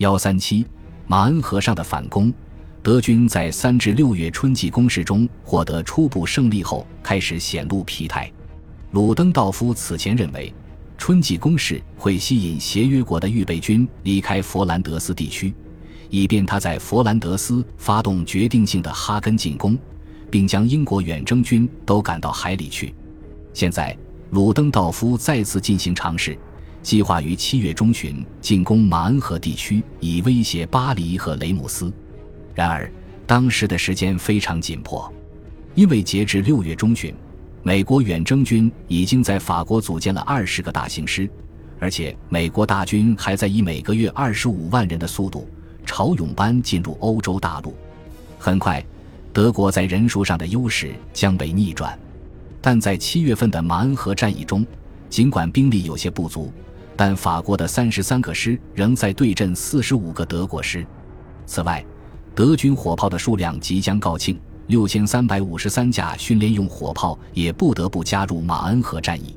幺三七，马恩河上的反攻。德军在三至六月春季攻势中获得初步胜利后，开始显露疲态。鲁登道夫此前认为，春季攻势会吸引协约国的预备军离开佛兰德斯地区，以便他在佛兰德斯发动决定性的哈根进攻，并将英国远征军都赶到海里去。现在，鲁登道夫再次进行尝试，计划于七月中旬进攻马恩河地区，以威胁巴黎和雷姆斯。然而，当时的时间非常紧迫，因为截至六月中旬，美国远征军已经在法国组建了二十个大型师，而且美国大军还在以每个月二十五万人的速度潮涌般进入欧洲大陆。很快，德国在人数上的优势将被逆转。但在七月份的马恩河战役中，尽管兵力有些不足，但法国的三十三个师仍在对阵四十五个德国师。此外，德军火炮的数量即将告罄，六千三百五十三架训练用火炮也不得不加入马恩河战役。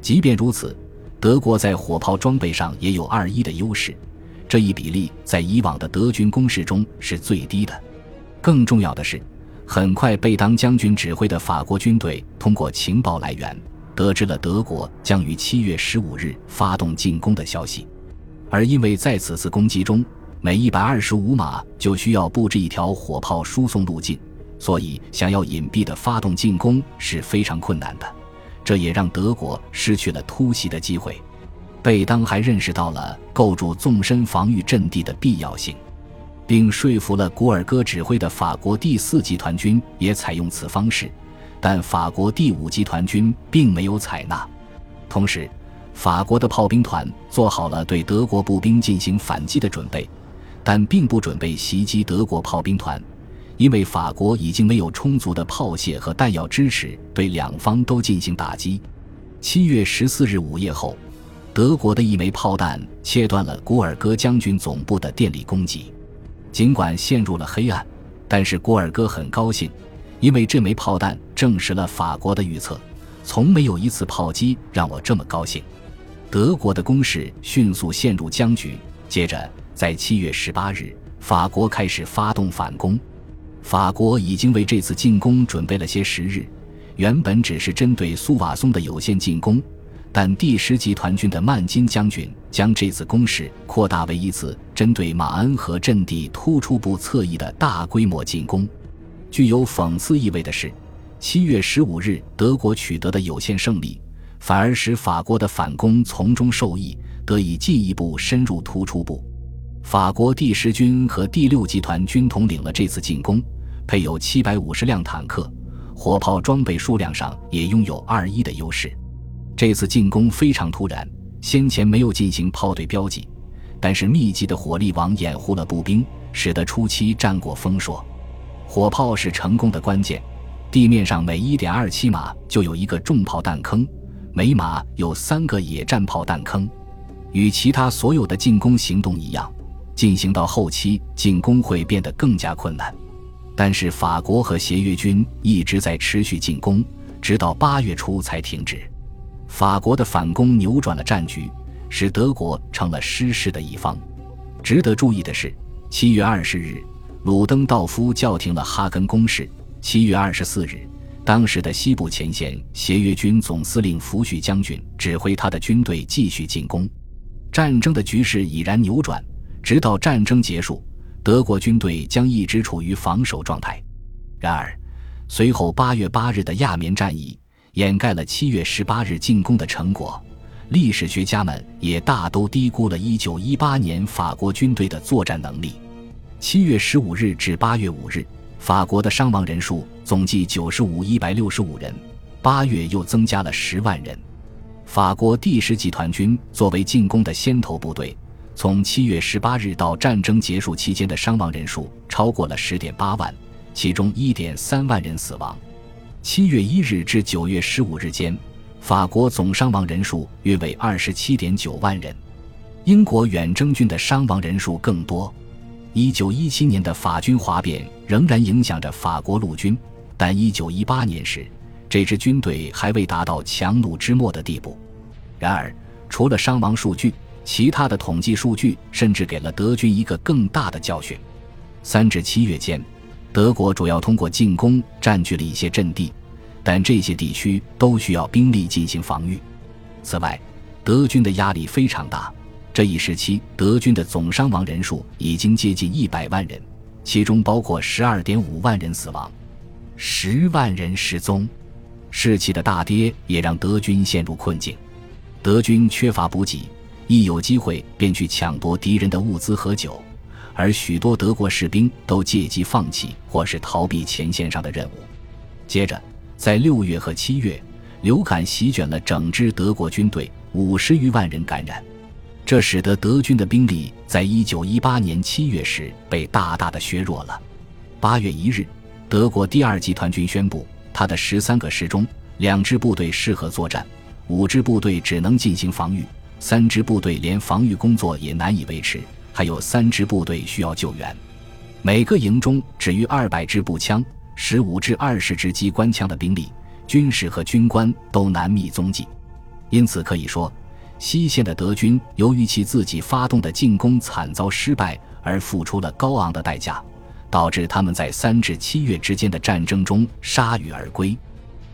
即便如此，德国在火炮装备上也有二一的优势，这一比例在以往的德军攻势中是最低的。更重要的是，很快贝当将军指挥的法国军队通过情报来源得知了德国将于七月十五日发动进攻的消息，而因为在此次攻击中。每一百二十五码就需要布置一条火炮输送路径，所以想要隐蔽的发动进攻是非常困难的。这也让德国失去了突袭的机会。贝当还认识到了构筑纵深防御阵地的必要性，并说服了古尔戈指挥的法国第四集团军也采用此方式，但法国第五集团军并没有采纳。同时，法国的炮兵团做好了对德国步兵进行反击的准备。但并不准备袭击德国炮兵团，因为法国已经没有充足的炮械和弹药支持对两方都进行打击。七月十四日午夜后，德国的一枚炮弹切断了古尔戈将军总部的电力供给。尽管陷入了黑暗，但是古尔戈很高兴，因为这枚炮弹证实了法国的预测：从没有一次炮击让我这么高兴。德国的攻势迅速陷入僵局，接着。在七月十八日，法国开始发动反攻。法国已经为这次进攻准备了些时日。原本只是针对苏瓦松的有限进攻，但第十集团军的曼金将军将这次攻势扩大为一次针对马恩河阵地突出部侧翼的大规模进攻。具有讽刺意味的是，七月十五日德国取得的有限胜利，反而使法国的反攻从中受益，得以进一步深入突出部。法国第十军和第六集团军统领了这次进攻，配有七百五十辆坦克，火炮装备数量上也拥有二一的优势。这次进攻非常突然，先前没有进行炮队标记，但是密集的火力网掩护了步兵，使得初期战果丰硕。火炮是成功的关键，地面上每一点二七码就有一个重炮弹坑，每码有三个野战炮弹坑，与其他所有的进攻行动一样。进行到后期，进攻会变得更加困难。但是法国和协约军一直在持续进攻，直到八月初才停止。法国的反攻扭转了战局，使德国成了失势的一方。值得注意的是，七月二十日，鲁登道夫叫停了哈根攻势。七月二十四日，当时的西部前线协约军总司令福煦将军指挥他的军队继续进攻。战争的局势已然扭转。直到战争结束，德国军队将一直处于防守状态。然而，随后八月八日的亚眠战役掩盖了七月十八日进攻的成果。历史学家们也大都低估了一九一八年法国军队的作战能力。七月十五日至八月五日，法国的伤亡人数总计九十五一百六十五人，八月又增加了十万人。法国第十集团军作为进攻的先头部队。从七月十八日到战争结束期间的伤亡人数超过了十点八万，其中一点三万人死亡。七月一日至九月十五日间，法国总伤亡人数约为二十七点九万人。英国远征军的伤亡人数更多。一九一七年的法军哗变仍然影响着法国陆军，但一九一八年时，这支军队还未达到强弩之末的地步。然而，除了伤亡数据。其他的统计数据甚至给了德军一个更大的教训。三至七月间，德国主要通过进攻占据了一些阵地，但这些地区都需要兵力进行防御。此外，德军的压力非常大。这一时期，德军的总伤亡人数已经接近一百万人，其中包括十二点五万人死亡，十万人失踪。士气的大跌也让德军陷入困境。德军缺乏补给，一有机会便去抢夺敌人的物资和酒，而许多德国士兵都借机放弃或是逃避前线上的任务。接着，在六月和七月，流感席卷了整支德国军队，五十余万人感染。这使得德军的兵力在一九一八年七月时被大大的削弱了。八月一日，德国第二集团军宣布，他的十三个师中，两支部队适合作战，五支部队只能进行防御，三支部队连防御工作也难以维持，还有三支部队需要救援。每个营中只余二百支步枪、十五至二十支机关枪的兵力，军士和军官都难觅踪迹。因此可以说。西线的德军由于其自己发动的进攻惨遭失败，而付出了高昂的代价，导致他们在三至七月之间的战争中铩羽而归。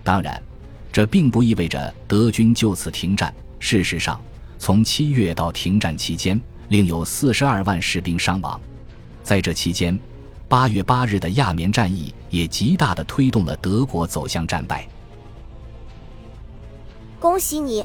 当然，这并不意味着德军就此停战。事实上，从七月到停战期间，另有四十二万士兵伤亡。在这期间，八月八日的亚眠战役也极大的推动了德国走向战败。恭喜你！